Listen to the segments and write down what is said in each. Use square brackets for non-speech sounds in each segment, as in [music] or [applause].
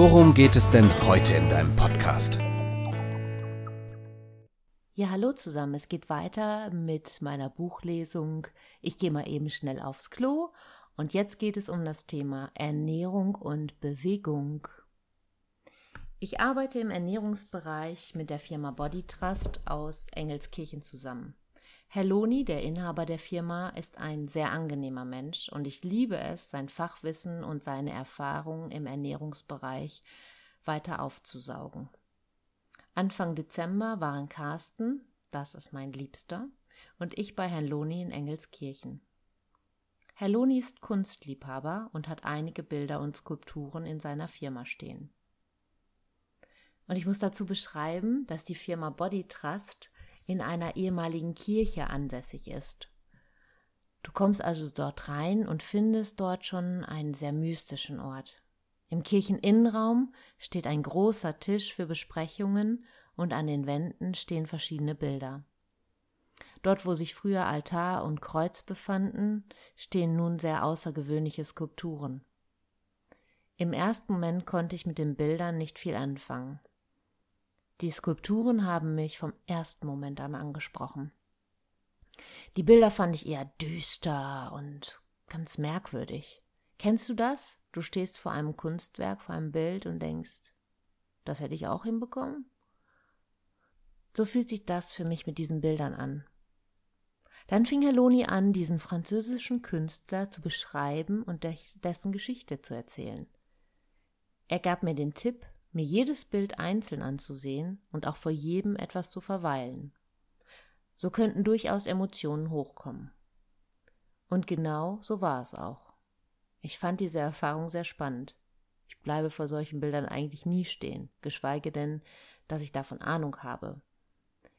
worum geht es denn heute in deinem Podcast? Ja, hallo zusammen. Es geht weiter mit meiner Buchlesung. Ich gehe mal eben schnell aufs Klo. Und jetzt geht es um das Thema Ernährung und Bewegung. Ich arbeite im Ernährungsbereich mit der Firma Body Trust aus Engelskirchen zusammen. Herr Loni, der Inhaber der Firma, ist ein sehr angenehmer Mensch und ich liebe es, sein Fachwissen und seine Erfahrungen im Ernährungsbereich weiter aufzusaugen. Anfang Dezember waren Carsten, das ist mein Liebster, und ich bei Herrn Loni in Engelskirchen. Herr Loni ist Kunstliebhaber und hat einige Bilder und Skulpturen in seiner Firma stehen. Und ich muss dazu beschreiben, dass die Firma Body Trust in einer ehemaligen Kirche ansässig ist. Du kommst also dort rein und findest dort schon einen sehr mystischen Ort. Im Kircheninnenraum steht ein großer Tisch für Besprechungen und an den Wänden stehen verschiedene Bilder. Dort, wo sich früher Altar und Kreuz befanden, stehen nun sehr außergewöhnliche Skulpturen. Im ersten Moment konnte ich mit den Bildern nicht viel anfangen. Die Skulpturen haben mich vom ersten Moment an angesprochen. Die Bilder fand ich eher düster und ganz merkwürdig. Kennst du das? Du stehst vor einem Kunstwerk, vor einem Bild und denkst, das hätte ich auch hinbekommen? So fühlt sich das für mich mit diesen Bildern an. Dann fing Herr Loni an, diesen französischen Künstler zu beschreiben und dessen Geschichte zu erzählen. Er gab mir den Tipp, mir jedes Bild einzeln anzusehen und auch vor jedem etwas zu verweilen. So könnten durchaus Emotionen hochkommen. Und genau so war es auch. Ich fand diese Erfahrung sehr spannend. Ich bleibe vor solchen Bildern eigentlich nie stehen, geschweige denn, dass ich davon Ahnung habe.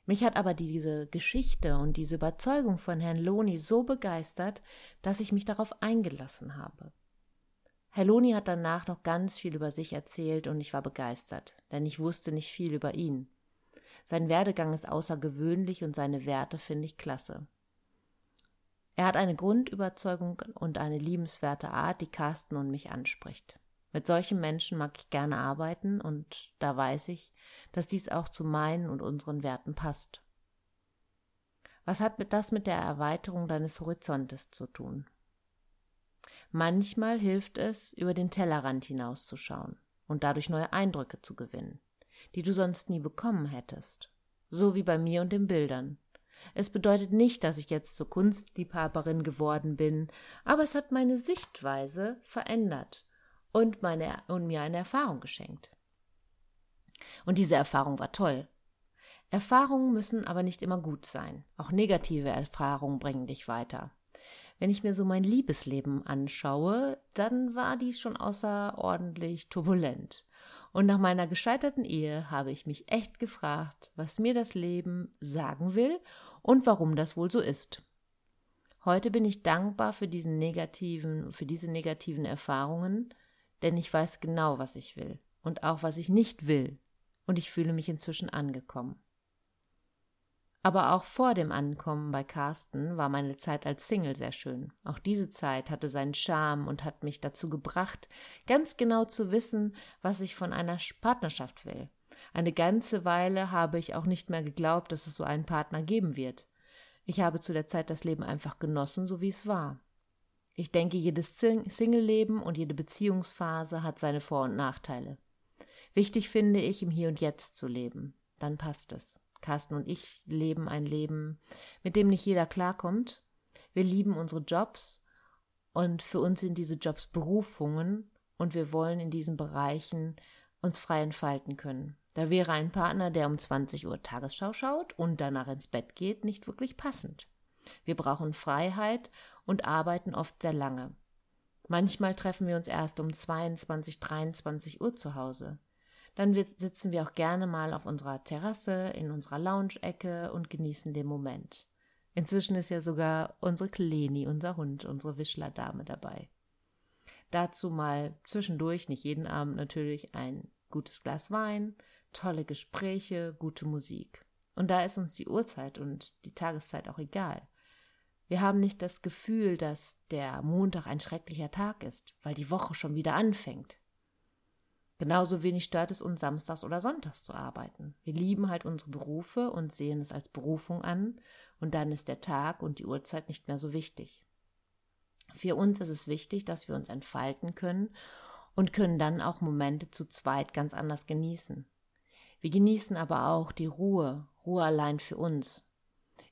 Mich hat aber diese Geschichte und diese Überzeugung von Herrn Loni so begeistert, dass ich mich darauf eingelassen habe. Herr Loni hat danach noch ganz viel über sich erzählt und ich war begeistert, denn ich wusste nicht viel über ihn. Sein Werdegang ist außergewöhnlich und seine Werte finde ich klasse. Er hat eine Grundüberzeugung und eine liebenswerte Art, die Carsten und mich anspricht. Mit solchen Menschen mag ich gerne arbeiten und da weiß ich, dass dies auch zu meinen und unseren Werten passt. Was hat das mit der Erweiterung deines Horizontes zu tun? Manchmal hilft es, über den Tellerrand hinauszuschauen und dadurch neue Eindrücke zu gewinnen, die du sonst nie bekommen hättest. So wie bei mir und den Bildern. Es bedeutet nicht, dass ich jetzt zur Kunstliebhaberin geworden bin, aber es hat meine Sichtweise verändert und, meine, und mir eine Erfahrung geschenkt. Und diese Erfahrung war toll. Erfahrungen müssen aber nicht immer gut sein. Auch negative Erfahrungen bringen dich weiter. Wenn ich mir so mein Liebesleben anschaue, dann war dies schon außerordentlich turbulent. Und nach meiner gescheiterten Ehe habe ich mich echt gefragt, was mir das Leben sagen will und warum das wohl so ist. Heute bin ich dankbar für diesen negativen, für diese negativen Erfahrungen, denn ich weiß genau, was ich will und auch was ich nicht will, und ich fühle mich inzwischen angekommen. Aber auch vor dem Ankommen bei Carsten war meine Zeit als Single sehr schön. Auch diese Zeit hatte seinen Charme und hat mich dazu gebracht, ganz genau zu wissen, was ich von einer Partnerschaft will. Eine ganze Weile habe ich auch nicht mehr geglaubt, dass es so einen Partner geben wird. Ich habe zu der Zeit das Leben einfach genossen, so wie es war. Ich denke, jedes Single-Leben und jede Beziehungsphase hat seine Vor- und Nachteile. Wichtig finde ich, im Hier und Jetzt zu leben. Dann passt es. Carsten und ich leben ein Leben, mit dem nicht jeder klarkommt. Wir lieben unsere Jobs und für uns sind diese Jobs Berufungen und wir wollen in diesen Bereichen uns frei entfalten können. Da wäre ein Partner, der um 20 Uhr Tagesschau schaut und danach ins Bett geht, nicht wirklich passend. Wir brauchen Freiheit und arbeiten oft sehr lange. Manchmal treffen wir uns erst um 22, 23 Uhr zu Hause. Dann sitzen wir auch gerne mal auf unserer Terrasse, in unserer Lounge-Ecke und genießen den Moment. Inzwischen ist ja sogar unsere Kleni, unser Hund, unsere Wischler-Dame dabei. Dazu mal zwischendurch, nicht jeden Abend natürlich, ein gutes Glas Wein, tolle Gespräche, gute Musik. Und da ist uns die Uhrzeit und die Tageszeit auch egal. Wir haben nicht das Gefühl, dass der Montag ein schrecklicher Tag ist, weil die Woche schon wieder anfängt. Genauso wenig stört es uns, samstags oder sonntags zu arbeiten. Wir lieben halt unsere Berufe und sehen es als Berufung an, und dann ist der Tag und die Uhrzeit nicht mehr so wichtig. Für uns ist es wichtig, dass wir uns entfalten können und können dann auch Momente zu zweit ganz anders genießen. Wir genießen aber auch die Ruhe, Ruhe allein für uns.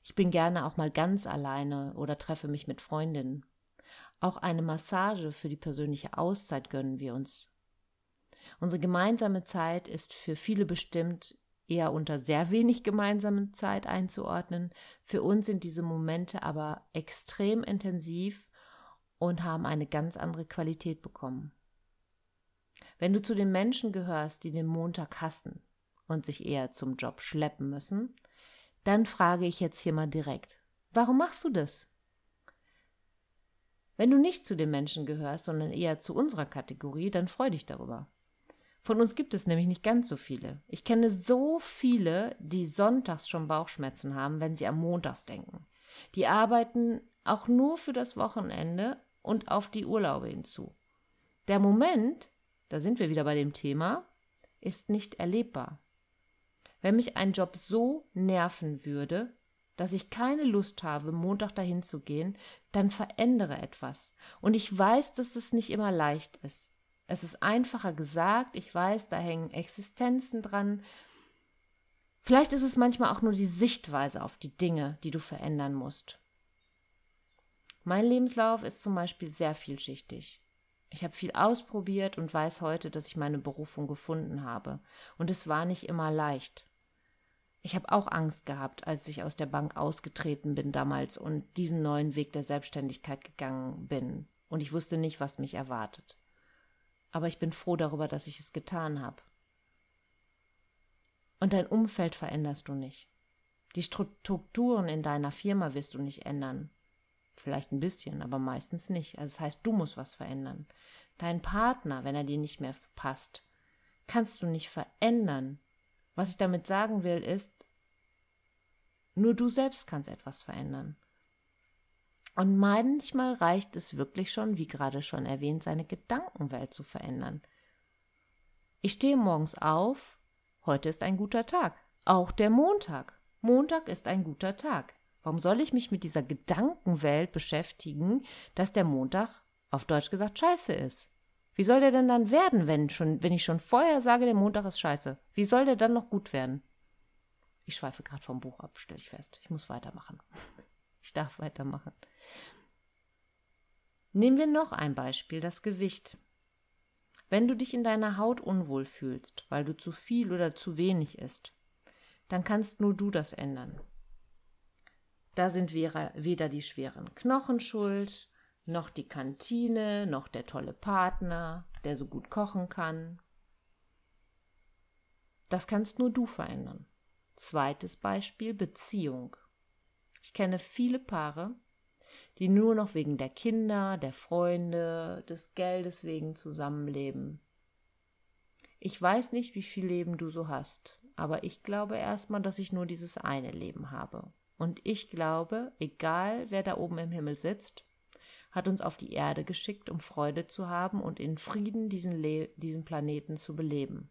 Ich bin gerne auch mal ganz alleine oder treffe mich mit Freundinnen. Auch eine Massage für die persönliche Auszeit gönnen wir uns. Unsere gemeinsame Zeit ist für viele bestimmt eher unter sehr wenig gemeinsame Zeit einzuordnen. Für uns sind diese Momente aber extrem intensiv und haben eine ganz andere Qualität bekommen. Wenn du zu den Menschen gehörst, die den Montag hassen und sich eher zum Job schleppen müssen, dann frage ich jetzt hier mal direkt, warum machst du das? Wenn du nicht zu den Menschen gehörst, sondern eher zu unserer Kategorie, dann freu dich darüber. Von uns gibt es nämlich nicht ganz so viele. Ich kenne so viele, die sonntags schon Bauchschmerzen haben, wenn sie am Montags denken. Die arbeiten auch nur für das Wochenende und auf die Urlaube hinzu. Der Moment, da sind wir wieder bei dem Thema, ist nicht erlebbar. Wenn mich ein Job so nerven würde, dass ich keine Lust habe, Montag dahin zu gehen, dann verändere etwas. Und ich weiß, dass es nicht immer leicht ist. Es ist einfacher gesagt, ich weiß, da hängen Existenzen dran. Vielleicht ist es manchmal auch nur die Sichtweise auf die Dinge, die du verändern musst. Mein Lebenslauf ist zum Beispiel sehr vielschichtig. Ich habe viel ausprobiert und weiß heute, dass ich meine Berufung gefunden habe. Und es war nicht immer leicht. Ich habe auch Angst gehabt, als ich aus der Bank ausgetreten bin damals und diesen neuen Weg der Selbstständigkeit gegangen bin. Und ich wusste nicht, was mich erwartet aber ich bin froh darüber, dass ich es getan habe. Und dein Umfeld veränderst du nicht. Die Strukturen in deiner Firma wirst du nicht ändern. Vielleicht ein bisschen, aber meistens nicht. Also das heißt, du musst was verändern. Dein Partner, wenn er dir nicht mehr passt, kannst du nicht verändern. Was ich damit sagen will, ist, nur du selbst kannst etwas verändern. Und manchmal reicht es wirklich schon, wie gerade schon erwähnt, seine Gedankenwelt zu verändern. Ich stehe morgens auf, heute ist ein guter Tag. Auch der Montag. Montag ist ein guter Tag. Warum soll ich mich mit dieser Gedankenwelt beschäftigen, dass der Montag auf Deutsch gesagt scheiße ist? Wie soll der denn dann werden, wenn, schon, wenn ich schon vorher sage, der Montag ist scheiße? Wie soll der dann noch gut werden? Ich schweife gerade vom Buch ab, stelle ich fest. Ich muss weitermachen. [laughs] Ich darf weitermachen. Nehmen wir noch ein Beispiel, das Gewicht. Wenn du dich in deiner Haut unwohl fühlst, weil du zu viel oder zu wenig isst, dann kannst nur du das ändern. Da sind weder die schweren Knochen schuld, noch die Kantine, noch der tolle Partner, der so gut kochen kann. Das kannst nur du verändern. Zweites Beispiel Beziehung. Ich kenne viele Paare, die nur noch wegen der Kinder, der Freunde, des Geldes wegen zusammenleben. Ich weiß nicht, wie viel Leben du so hast, aber ich glaube erstmal, dass ich nur dieses eine Leben habe. Und ich glaube, egal wer da oben im Himmel sitzt, hat uns auf die Erde geschickt, um Freude zu haben und in Frieden diesen, Le diesen Planeten zu beleben.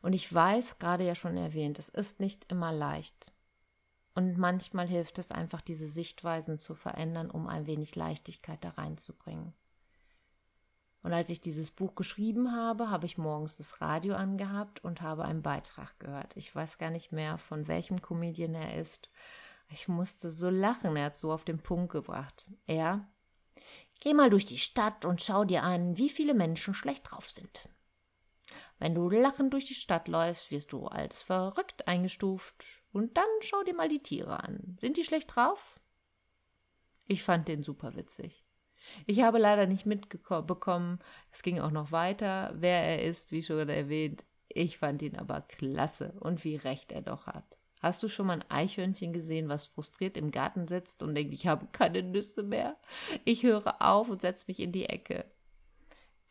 Und ich weiß, gerade ja schon erwähnt, es ist nicht immer leicht. Und manchmal hilft es einfach, diese Sichtweisen zu verändern, um ein wenig Leichtigkeit da reinzubringen. Und als ich dieses Buch geschrieben habe, habe ich morgens das Radio angehabt und habe einen Beitrag gehört. Ich weiß gar nicht mehr, von welchem Comedian er ist. Ich musste so lachen, er hat so auf den Punkt gebracht. Er, geh mal durch die Stadt und schau dir an, wie viele Menschen schlecht drauf sind. Wenn du lachend durch die Stadt läufst, wirst du als verrückt eingestuft. Und dann schau dir mal die Tiere an. Sind die schlecht drauf? Ich fand den super witzig. Ich habe leider nicht mitbekommen, es ging auch noch weiter, wer er ist, wie schon erwähnt. Ich fand ihn aber klasse und wie recht er doch hat. Hast du schon mal ein Eichhörnchen gesehen, was frustriert im Garten sitzt und denkt, ich habe keine Nüsse mehr? Ich höre auf und setze mich in die Ecke.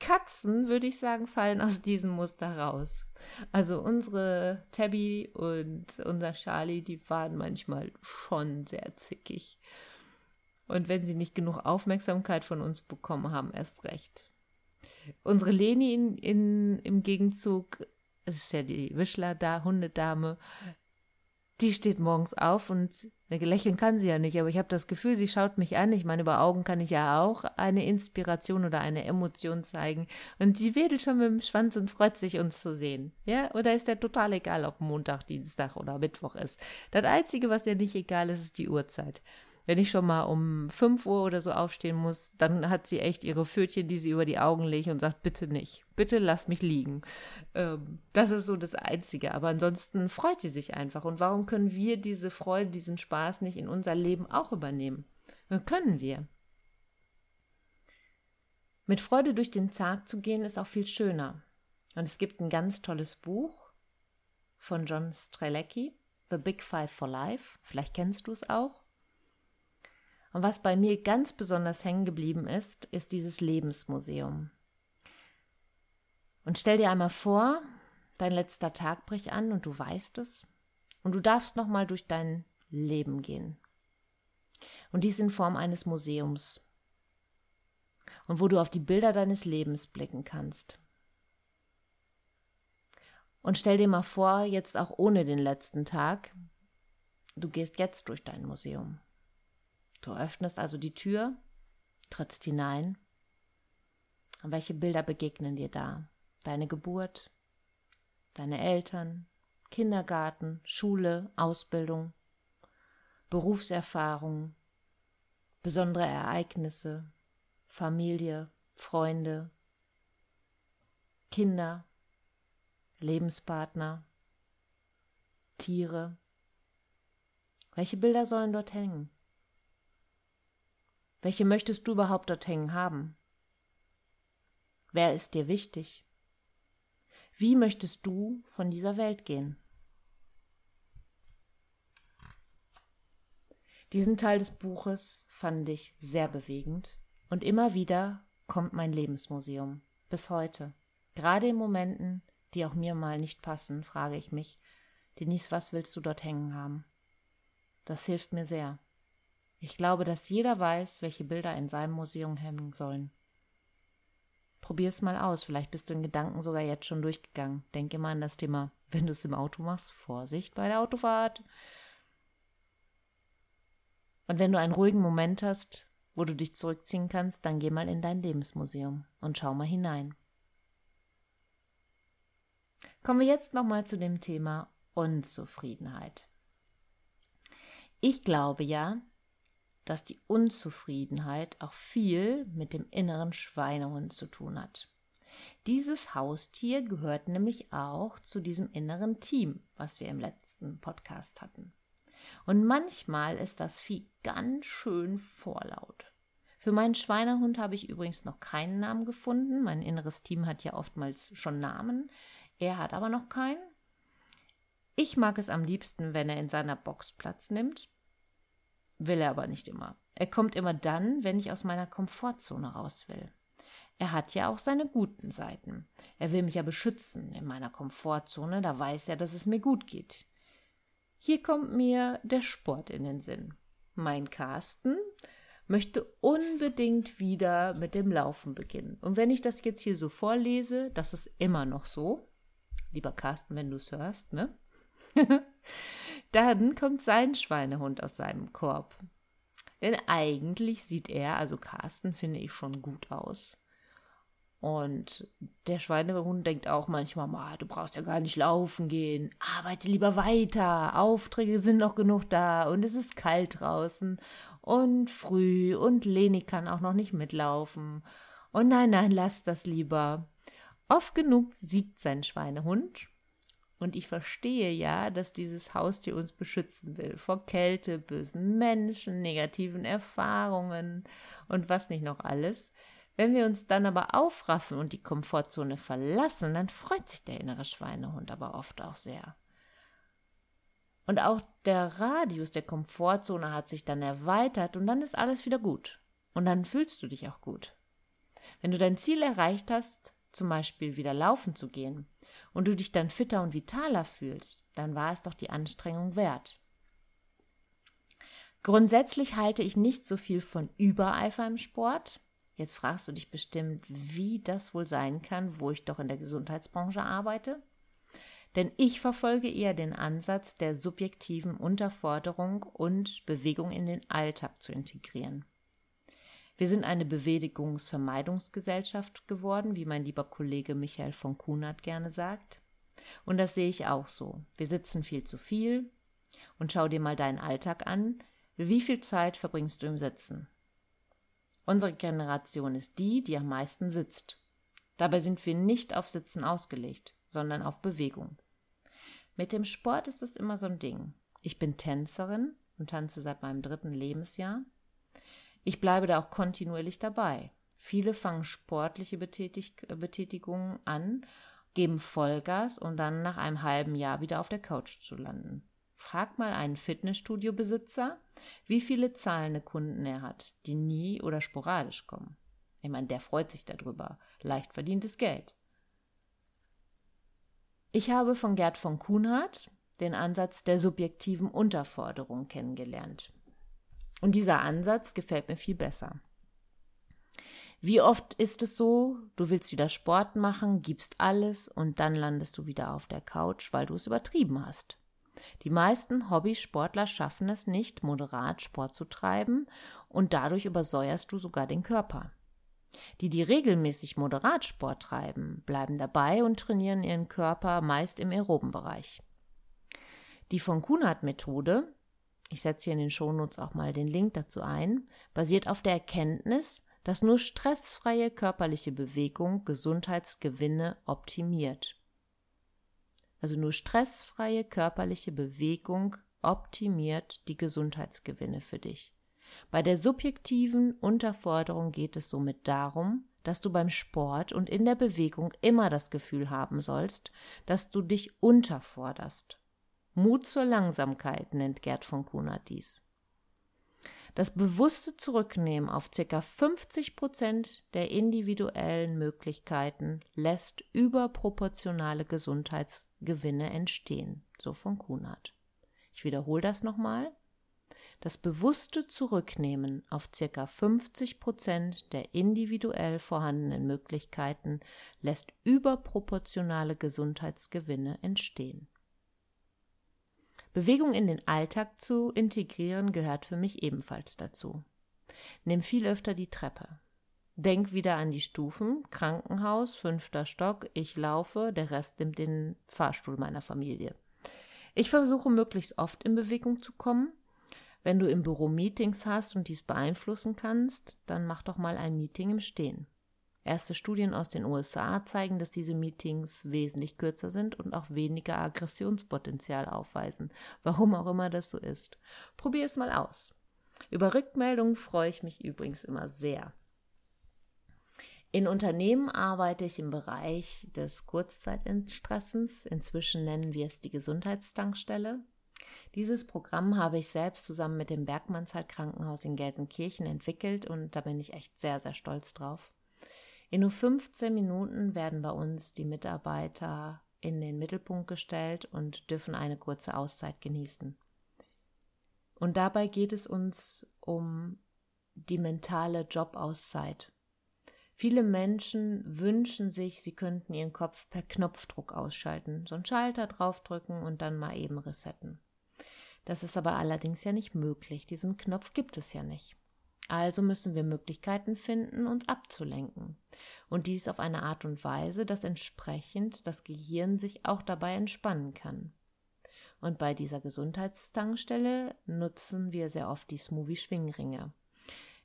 Katzen, würde ich sagen, fallen aus diesem Muster raus. Also unsere Tabby und unser Charlie, die waren manchmal schon sehr zickig. Und wenn sie nicht genug Aufmerksamkeit von uns bekommen haben, erst recht. Unsere Leni in, in, im Gegenzug, es ist ja die Wischler da, Hundedame, die steht morgens auf und lächeln kann sie ja nicht, aber ich habe das Gefühl, sie schaut mich an. Ich meine, über Augen kann ich ja auch eine Inspiration oder eine Emotion zeigen. Und sie wedelt schon mit dem Schwanz und freut sich, uns zu sehen. Ja, oder ist der total egal, ob Montag, Dienstag oder Mittwoch ist. Das Einzige, was dir nicht egal ist, ist die Uhrzeit wenn ich schon mal um 5 Uhr oder so aufstehen muss, dann hat sie echt ihre Pfötchen, die sie über die Augen legt und sagt, bitte nicht, bitte lass mich liegen. Ähm, das ist so das Einzige. Aber ansonsten freut sie sich einfach. Und warum können wir diese Freude, diesen Spaß nicht in unser Leben auch übernehmen? Können wir. Mit Freude durch den Tag zu gehen ist auch viel schöner. Und es gibt ein ganz tolles Buch von John Strelecki, The Big Five for Life. Vielleicht kennst du es auch. Und was bei mir ganz besonders hängen geblieben ist, ist dieses Lebensmuseum. Und stell dir einmal vor, dein letzter Tag bricht an und du weißt es. Und du darfst nochmal durch dein Leben gehen. Und dies in Form eines Museums. Und wo du auf die Bilder deines Lebens blicken kannst. Und stell dir mal vor, jetzt auch ohne den letzten Tag, du gehst jetzt durch dein Museum. Du öffnest also die Tür, trittst hinein. Und welche Bilder begegnen dir da? Deine Geburt, deine Eltern, Kindergarten, Schule, Ausbildung, Berufserfahrung, besondere Ereignisse, Familie, Freunde, Kinder, Lebenspartner, Tiere. Welche Bilder sollen dort hängen? Welche möchtest du überhaupt dort hängen haben? Wer ist dir wichtig? Wie möchtest du von dieser Welt gehen? Diesen Teil des Buches fand ich sehr bewegend und immer wieder kommt mein Lebensmuseum bis heute. Gerade in Momenten, die auch mir mal nicht passen, frage ich mich, Denise, was willst du dort hängen haben? Das hilft mir sehr. Ich glaube, dass jeder weiß, welche Bilder in seinem Museum hängen sollen. Probier's mal aus, vielleicht bist du in Gedanken sogar jetzt schon durchgegangen. Denk immer an das Thema, wenn du es im Auto machst, Vorsicht bei der Autofahrt. Und wenn du einen ruhigen Moment hast, wo du dich zurückziehen kannst, dann geh mal in dein Lebensmuseum und schau mal hinein. Kommen wir jetzt nochmal zu dem Thema Unzufriedenheit. Ich glaube ja, dass die Unzufriedenheit auch viel mit dem inneren Schweinehund zu tun hat. Dieses Haustier gehört nämlich auch zu diesem inneren Team, was wir im letzten Podcast hatten. Und manchmal ist das Vieh ganz schön vorlaut. Für meinen Schweinehund habe ich übrigens noch keinen Namen gefunden. Mein inneres Team hat ja oftmals schon Namen. Er hat aber noch keinen. Ich mag es am liebsten, wenn er in seiner Box Platz nimmt will er aber nicht immer. Er kommt immer dann, wenn ich aus meiner Komfortzone raus will. Er hat ja auch seine guten Seiten. Er will mich ja beschützen in meiner Komfortzone, da weiß er, dass es mir gut geht. Hier kommt mir der Sport in den Sinn. Mein Carsten möchte unbedingt wieder mit dem Laufen beginnen. Und wenn ich das jetzt hier so vorlese, das ist immer noch so. Lieber Carsten, wenn du es hörst, ne? [laughs] Dann kommt sein Schweinehund aus seinem Korb. Denn eigentlich sieht er, also Carsten, finde ich schon gut aus. Und der Schweinehund denkt auch manchmal, Ma, du brauchst ja gar nicht laufen gehen. Arbeite lieber weiter. Aufträge sind noch genug da und es ist kalt draußen und früh und Leni kann auch noch nicht mitlaufen. Und nein, nein, lass das lieber. Oft genug siegt sein Schweinehund Und ich verstehe ja, dass dieses Haustier uns beschützen will vor Kälte, bösen Menschen, negativen Erfahrungen und was nicht noch alles. Wenn wir uns dann aber aufraffen und die Komfortzone verlassen, dann freut sich der innere Schweinehund aber oft auch sehr. Und auch der Radius der Komfortzone hat sich dann erweitert und dann ist alles wieder gut. Und dann fühlst du dich auch gut. Wenn du dein Ziel erreicht hast, zum Beispiel wieder laufen zu gehen, und du dich dann fitter und vitaler fühlst, dann war es doch die Anstrengung wert. Grundsätzlich halte ich nicht so viel von Übereifer im Sport. Jetzt fragst du dich bestimmt, wie das wohl sein kann, wo ich doch in der Gesundheitsbranche arbeite. Denn ich verfolge eher den Ansatz der subjektiven Unterforderung und Bewegung in den Alltag zu integrieren. Wir sind eine Bewegungsvermeidungsgesellschaft geworden, wie mein lieber Kollege Michael von Kunert gerne sagt. Und das sehe ich auch so. Wir sitzen viel zu viel. Und schau dir mal deinen Alltag an. Wie viel Zeit verbringst du im Sitzen? Unsere Generation ist die, die am meisten sitzt. Dabei sind wir nicht auf Sitzen ausgelegt, sondern auf Bewegung. Mit dem Sport ist das immer so ein Ding. Ich bin Tänzerin und tanze seit meinem dritten Lebensjahr. Ich bleibe da auch kontinuierlich dabei. Viele fangen sportliche Betätig Betätigungen an, geben Vollgas und dann nach einem halben Jahr wieder auf der Couch zu landen. Frag mal einen Fitnessstudio-Besitzer, wie viele zahlende Kunden er hat, die nie oder sporadisch kommen. Ich meine, der freut sich darüber. Leicht verdientes Geld. Ich habe von Gerd von Kuhnhardt den Ansatz der subjektiven Unterforderung kennengelernt. Und dieser Ansatz gefällt mir viel besser. Wie oft ist es so, du willst wieder Sport machen, gibst alles und dann landest du wieder auf der Couch, weil du es übertrieben hast. Die meisten Hobbysportler schaffen es nicht, moderat Sport zu treiben und dadurch übersäuerst du sogar den Körper. Die, die regelmäßig moderat Sport treiben, bleiben dabei und trainieren ihren Körper meist im aeroben Bereich. Die von Kunert Methode ich setze hier in den Shownotes auch mal den Link dazu ein, basiert auf der Erkenntnis, dass nur stressfreie körperliche Bewegung Gesundheitsgewinne optimiert. Also nur stressfreie körperliche Bewegung optimiert die Gesundheitsgewinne für dich. Bei der subjektiven Unterforderung geht es somit darum, dass du beim Sport und in der Bewegung immer das Gefühl haben sollst, dass du dich unterforderst. Mut zur Langsamkeit nennt Gerd von Kunert dies. Das bewusste Zurücknehmen auf ca. 50 Prozent der individuellen Möglichkeiten lässt überproportionale Gesundheitsgewinne entstehen, so von Kunert. Ich wiederhole das nochmal. Das bewusste Zurücknehmen auf ca. 50 Prozent der individuell vorhandenen Möglichkeiten lässt überproportionale Gesundheitsgewinne entstehen. Bewegung in den Alltag zu integrieren gehört für mich ebenfalls dazu. Nimm viel öfter die Treppe. Denk wieder an die Stufen, Krankenhaus, fünfter Stock, ich laufe, der Rest nimmt den Fahrstuhl meiner Familie. Ich versuche möglichst oft in Bewegung zu kommen. Wenn du im Büro Meetings hast und dies beeinflussen kannst, dann mach doch mal ein Meeting im Stehen. Erste Studien aus den USA zeigen, dass diese Meetings wesentlich kürzer sind und auch weniger Aggressionspotenzial aufweisen. Warum auch immer das so ist. Probier es mal aus. Über Rückmeldungen freue ich mich übrigens immer sehr. In Unternehmen arbeite ich im Bereich des Kurzzeitstressens. Inzwischen nennen wir es die Gesundheitstankstelle. Dieses Programm habe ich selbst zusammen mit dem Bergmannsheil Krankenhaus in Gelsenkirchen entwickelt und da bin ich echt sehr, sehr stolz drauf. In nur 15 Minuten werden bei uns die Mitarbeiter in den Mittelpunkt gestellt und dürfen eine kurze Auszeit genießen. Und dabei geht es uns um die mentale Jobauszeit. Viele Menschen wünschen sich, sie könnten ihren Kopf per Knopfdruck ausschalten, so einen Schalter draufdrücken und dann mal eben resetten. Das ist aber allerdings ja nicht möglich. Diesen Knopf gibt es ja nicht. Also müssen wir Möglichkeiten finden, uns abzulenken. Und dies auf eine Art und Weise, dass entsprechend das Gehirn sich auch dabei entspannen kann. Und bei dieser Gesundheitstankstelle nutzen wir sehr oft die Smoothie-Schwingringe.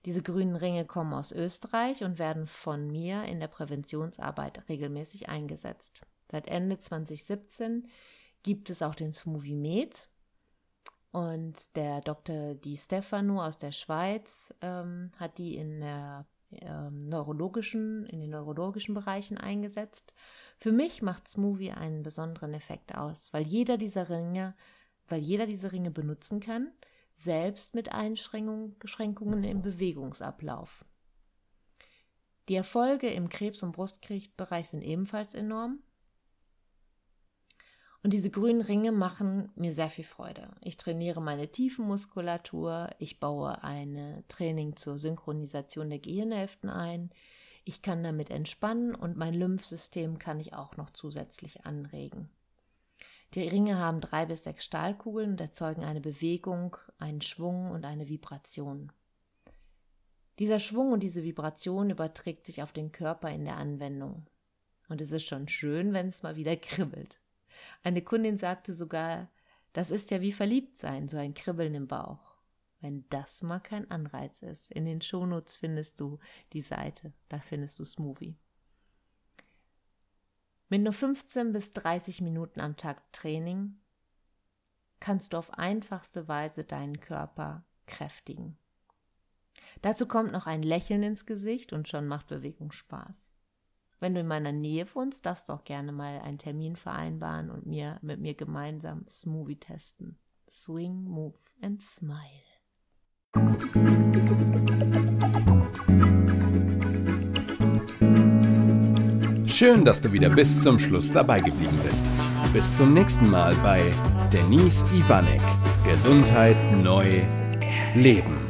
Diese grünen Ringe kommen aus Österreich und werden von mir in der Präventionsarbeit regelmäßig eingesetzt. Seit Ende 2017 gibt es auch den Smoothie Med. Und der Dr. Di Stefano aus der Schweiz ähm, hat die in der ähm, neurologischen, in den neurologischen Bereichen eingesetzt. Für mich macht Smoothie einen besonderen Effekt aus, weil jeder dieser Ringe, weil jeder diese Ringe benutzen kann, selbst mit Einschränkungen im Bewegungsablauf. Die Erfolge im Krebs- und Brustkrebsbereich sind ebenfalls enorm. Und diese grünen Ringe machen mir sehr viel Freude. Ich trainiere meine Tiefenmuskulatur, ich baue ein Training zur Synchronisation der Gehirnhälften ein, ich kann damit entspannen und mein Lymphsystem kann ich auch noch zusätzlich anregen. Die Ringe haben drei bis sechs Stahlkugeln und erzeugen eine Bewegung, einen Schwung und eine Vibration. Dieser Schwung und diese Vibration überträgt sich auf den Körper in der Anwendung. Und es ist schon schön, wenn es mal wieder [laughs] kribbelt. Eine Kundin sagte sogar, das ist ja wie verliebt sein, so ein Kribbeln im Bauch. Wenn das mal kein Anreiz ist. In den Shownotes findest du die Seite, da findest du Smoothie. Mit nur 15 bis 30 Minuten am Tag Training kannst du auf einfachste Weise deinen Körper kräftigen. Dazu kommt noch ein Lächeln ins Gesicht und schon macht Bewegung Spaß. Wenn du in meiner Nähe wohnst, darfst du auch gerne mal einen Termin vereinbaren und mir mit mir gemeinsam Smoothie testen. Swing, Move and Smile. Schön, dass du wieder bis zum Schluss dabei geblieben bist. Bis zum nächsten Mal bei Denise Ivanek. Gesundheit neu leben.